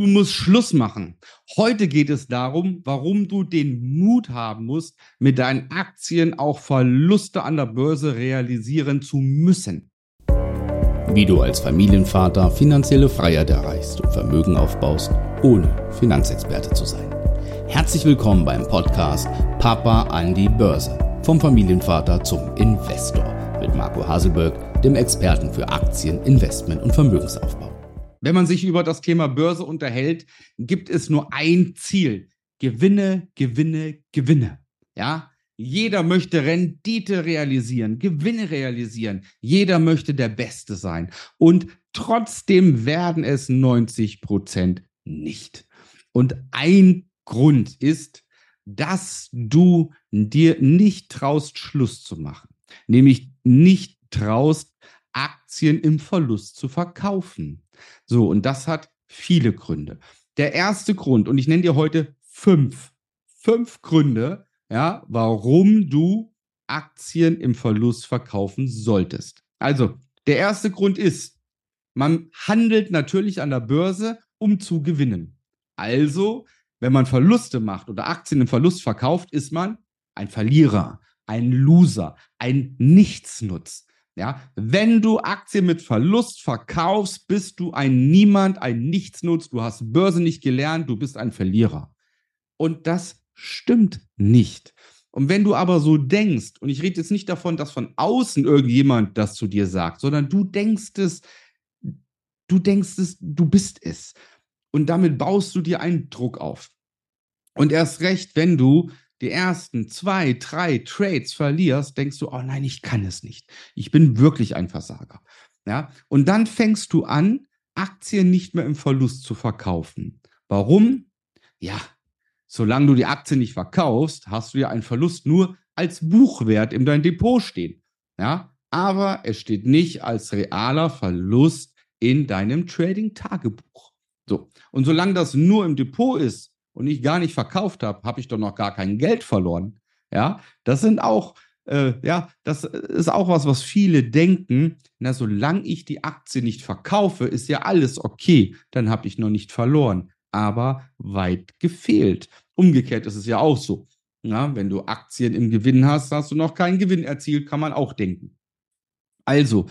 Du musst Schluss machen. Heute geht es darum, warum du den Mut haben musst, mit deinen Aktien auch Verluste an der Börse realisieren zu müssen. Wie du als Familienvater finanzielle Freiheit erreichst und Vermögen aufbaust, ohne Finanzexperte zu sein. Herzlich willkommen beim Podcast Papa an die Börse. Vom Familienvater zum Investor mit Marco Haselberg, dem Experten für Aktien, Investment und Vermögensaufbau. Wenn man sich über das Thema Börse unterhält, gibt es nur ein Ziel. Gewinne, Gewinne, Gewinne. Ja, jeder möchte Rendite realisieren, Gewinne realisieren. Jeder möchte der Beste sein. Und trotzdem werden es 90 Prozent nicht. Und ein Grund ist, dass du dir nicht traust, Schluss zu machen. Nämlich nicht traust, Aktien im Verlust zu verkaufen. So, und das hat viele Gründe. Der erste Grund, und ich nenne dir heute fünf, fünf Gründe, ja, warum du Aktien im Verlust verkaufen solltest. Also, der erste Grund ist, man handelt natürlich an der Börse, um zu gewinnen. Also, wenn man Verluste macht oder Aktien im Verlust verkauft, ist man ein Verlierer, ein Loser, ein Nichtsnutz. Ja, wenn du Aktien mit Verlust verkaufst, bist du ein Niemand, ein Nichtsnutz, du hast Börse nicht gelernt, du bist ein Verlierer. Und das stimmt nicht. Und wenn du aber so denkst, und ich rede jetzt nicht davon, dass von außen irgendjemand das zu dir sagt, sondern du denkst es, du denkst es, du bist es. Und damit baust du dir einen Druck auf. Und erst recht, wenn du die ersten zwei, drei Trades verlierst, denkst du, oh nein, ich kann es nicht. Ich bin wirklich ein Versager. Ja, und dann fängst du an, Aktien nicht mehr im Verlust zu verkaufen. Warum? Ja, solange du die Aktien nicht verkaufst, hast du ja einen Verlust nur als Buchwert in deinem Depot stehen. Ja, aber es steht nicht als realer Verlust in deinem Trading-Tagebuch. So. Und solange das nur im Depot ist, und ich gar nicht verkauft habe, habe ich doch noch gar kein Geld verloren. Ja, das sind auch, äh, ja, das ist auch was, was viele denken. Na, solange ich die Aktie nicht verkaufe, ist ja alles okay. Dann habe ich noch nicht verloren. Aber weit gefehlt. Umgekehrt ist es ja auch so. Ja, wenn du Aktien im Gewinn hast, hast du noch keinen Gewinn erzielt, kann man auch denken. Also,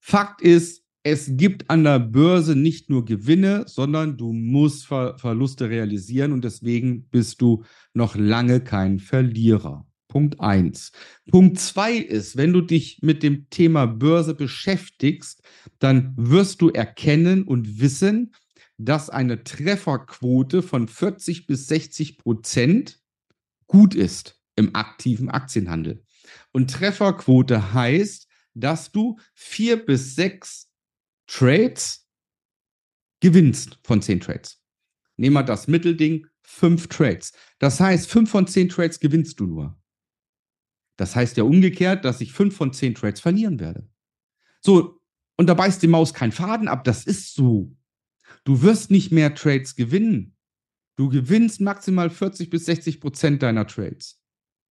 Fakt ist, es gibt an der Börse nicht nur Gewinne, sondern du musst Ver Verluste realisieren und deswegen bist du noch lange kein Verlierer. Punkt eins. Punkt zwei ist, wenn du dich mit dem Thema Börse beschäftigst, dann wirst du erkennen und wissen, dass eine Trefferquote von 40 bis 60 Prozent gut ist im aktiven Aktienhandel. Und Trefferquote heißt, dass du vier bis sechs Trades gewinnst von zehn Trades. Nehmen wir das Mittelding, fünf Trades. Das heißt, fünf von zehn Trades gewinnst du nur. Das heißt ja umgekehrt, dass ich fünf von zehn Trades verlieren werde. So, und da beißt die Maus keinen Faden ab. Das ist so. Du wirst nicht mehr Trades gewinnen. Du gewinnst maximal 40 bis 60 Prozent deiner Trades.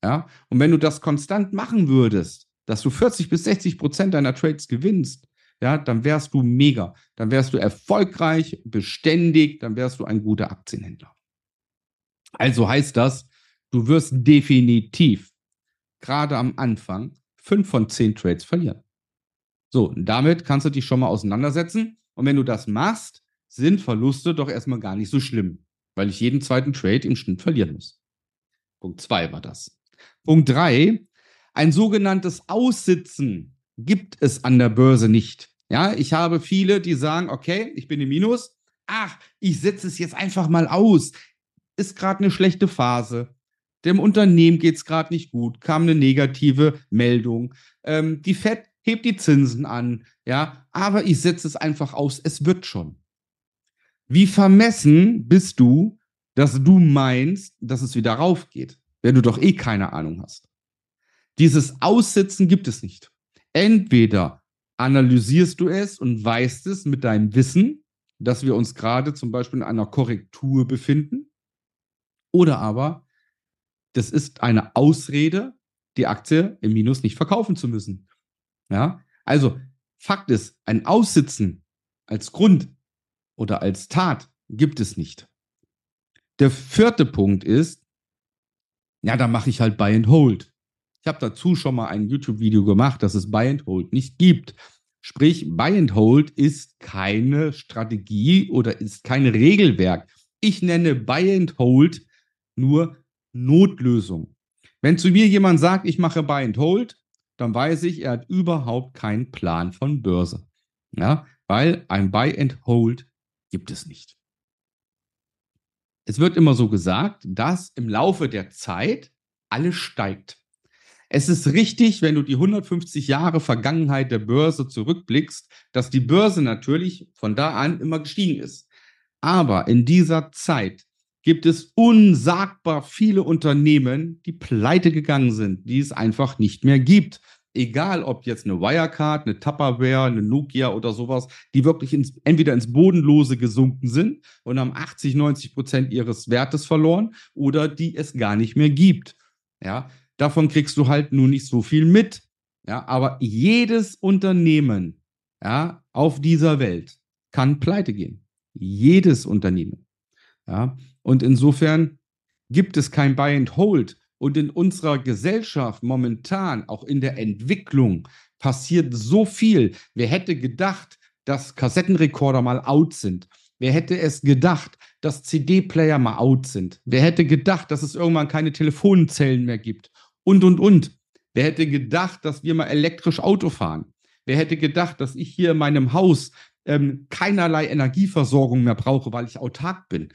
Ja, und wenn du das konstant machen würdest, dass du 40 bis 60 Prozent deiner Trades gewinnst, ja, dann wärst du mega. Dann wärst du erfolgreich, beständig, dann wärst du ein guter Aktienhändler. Also heißt das, du wirst definitiv gerade am Anfang fünf von zehn Trades verlieren. So, damit kannst du dich schon mal auseinandersetzen. Und wenn du das machst, sind Verluste doch erstmal gar nicht so schlimm, weil ich jeden zweiten Trade im Schnitt verlieren muss. Punkt zwei war das. Punkt drei, ein sogenanntes Aussitzen gibt es an der Börse nicht. Ja, ich habe viele, die sagen, okay, ich bin im Minus. Ach, ich setze es jetzt einfach mal aus. Ist gerade eine schlechte Phase. Dem Unternehmen geht es gerade nicht gut. Kam eine negative Meldung. Ähm, die FED hebt die Zinsen an. Ja, aber ich setze es einfach aus. Es wird schon. Wie vermessen bist du, dass du meinst, dass es wieder raufgeht, wenn du doch eh keine Ahnung hast? Dieses Aussitzen gibt es nicht. Entweder analysierst du es und weißt es mit deinem Wissen, dass wir uns gerade zum Beispiel in einer Korrektur befinden, oder aber das ist eine Ausrede, die Aktie im Minus nicht verkaufen zu müssen. Ja, also Fakt ist, ein Aussitzen als Grund oder als Tat gibt es nicht. Der vierte Punkt ist, ja, da mache ich halt Buy and Hold. Ich habe dazu schon mal ein YouTube-Video gemacht, dass es Buy and Hold nicht gibt. Sprich, Buy and Hold ist keine Strategie oder ist kein Regelwerk. Ich nenne Buy and Hold nur Notlösung. Wenn zu mir jemand sagt, ich mache Buy and Hold, dann weiß ich, er hat überhaupt keinen Plan von Börse. Ja, weil ein Buy and Hold gibt es nicht. Es wird immer so gesagt, dass im Laufe der Zeit alles steigt. Es ist richtig, wenn du die 150 Jahre Vergangenheit der Börse zurückblickst, dass die Börse natürlich von da an immer gestiegen ist. Aber in dieser Zeit gibt es unsagbar viele Unternehmen, die pleite gegangen sind, die es einfach nicht mehr gibt. Egal, ob jetzt eine Wirecard, eine Tupperware, eine Nokia oder sowas, die wirklich ins, entweder ins Bodenlose gesunken sind und haben 80, 90 Prozent ihres Wertes verloren oder die es gar nicht mehr gibt. Ja, davon kriegst du halt nur nicht so viel mit. Ja, aber jedes Unternehmen ja, auf dieser Welt kann pleite gehen. Jedes Unternehmen. Ja, und insofern gibt es kein Buy and Hold. Und in unserer Gesellschaft momentan, auch in der Entwicklung, passiert so viel. Wer hätte gedacht, dass Kassettenrekorder mal out sind? Wer hätte es gedacht, dass CD-Player mal out sind? Wer hätte gedacht, dass es irgendwann keine Telefonzellen mehr gibt? Und, und, und. Wer hätte gedacht, dass wir mal elektrisch Auto fahren? Wer hätte gedacht, dass ich hier in meinem Haus ähm, keinerlei Energieversorgung mehr brauche, weil ich autark bin?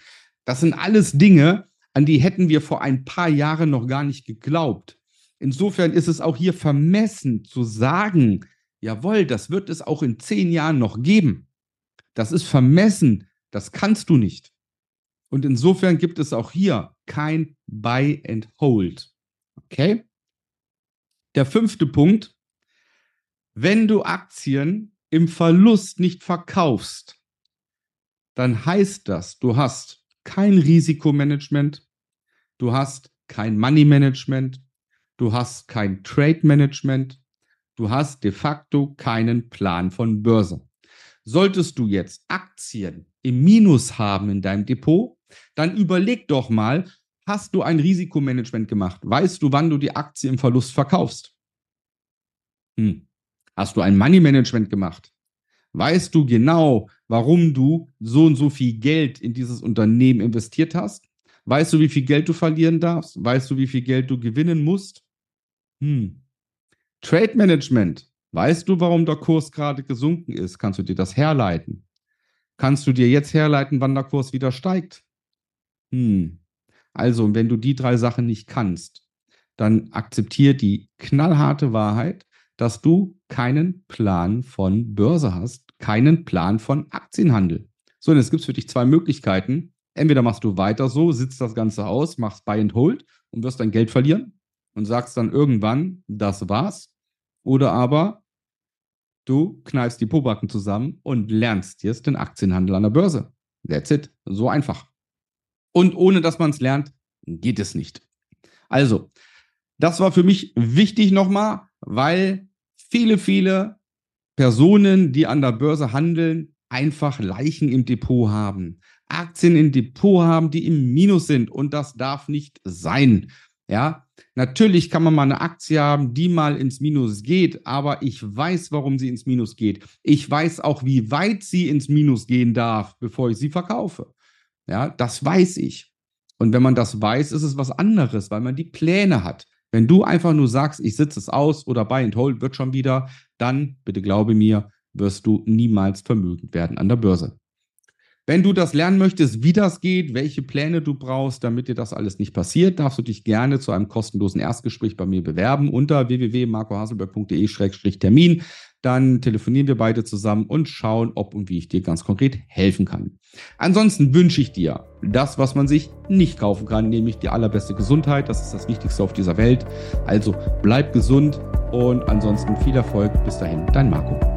Das sind alles Dinge, an die hätten wir vor ein paar Jahren noch gar nicht geglaubt. Insofern ist es auch hier vermessen zu sagen, jawohl, das wird es auch in zehn Jahren noch geben. Das ist vermessen, das kannst du nicht. Und insofern gibt es auch hier kein Buy and Hold. Okay? Der fünfte Punkt, wenn du Aktien im Verlust nicht verkaufst, dann heißt das, du hast kein Risikomanagement, du hast kein Money Management, du hast kein Trade Management, du hast de facto keinen Plan von Börse. Solltest du jetzt Aktien im Minus haben in deinem Depot, dann überleg doch mal, hast du ein Risikomanagement gemacht? Weißt du, wann du die Aktie im Verlust verkaufst? Hm. Hast du ein Money Management gemacht? Weißt du genau, warum du so und so viel Geld in dieses Unternehmen investiert hast? Weißt du, wie viel Geld du verlieren darfst? Weißt du, wie viel Geld du gewinnen musst? Hm. Trade Management. Weißt du, warum der Kurs gerade gesunken ist? Kannst du dir das herleiten? Kannst du dir jetzt herleiten, wann der Kurs wieder steigt? Hm. Also, wenn du die drei Sachen nicht kannst, dann akzeptier die knallharte Wahrheit, dass du keinen Plan von Börse hast, keinen Plan von Aktienhandel. So, und jetzt gibt es für dich zwei Möglichkeiten. Entweder machst du weiter so, sitzt das Ganze aus, machst Buy and Hold und wirst dein Geld verlieren und sagst dann irgendwann, das war's. Oder aber du kneifst die Pobacken zusammen und lernst jetzt den Aktienhandel an der Börse. That's it. So einfach. Und ohne dass man es lernt, geht es nicht. Also, das war für mich wichtig nochmal, weil viele, viele Personen, die an der Börse handeln, einfach Leichen im Depot haben. Aktien im Depot haben, die im Minus sind. Und das darf nicht sein. Ja, natürlich kann man mal eine Aktie haben, die mal ins Minus geht, aber ich weiß, warum sie ins Minus geht. Ich weiß auch, wie weit sie ins Minus gehen darf, bevor ich sie verkaufe. Ja, das weiß ich. Und wenn man das weiß, ist es was anderes, weil man die Pläne hat. Wenn du einfach nur sagst, ich sitze es aus oder buy and hold wird schon wieder, dann, bitte glaube mir, wirst du niemals vermögend werden an der Börse. Wenn du das lernen möchtest, wie das geht, welche Pläne du brauchst, damit dir das alles nicht passiert, darfst du dich gerne zu einem kostenlosen Erstgespräch bei mir bewerben unter www.marcohaselberg.de-termin. Dann telefonieren wir beide zusammen und schauen, ob und wie ich dir ganz konkret helfen kann. Ansonsten wünsche ich dir das, was man sich nicht kaufen kann, nämlich die allerbeste Gesundheit. Das ist das Wichtigste auf dieser Welt. Also bleib gesund und ansonsten viel Erfolg. Bis dahin, dein Marco.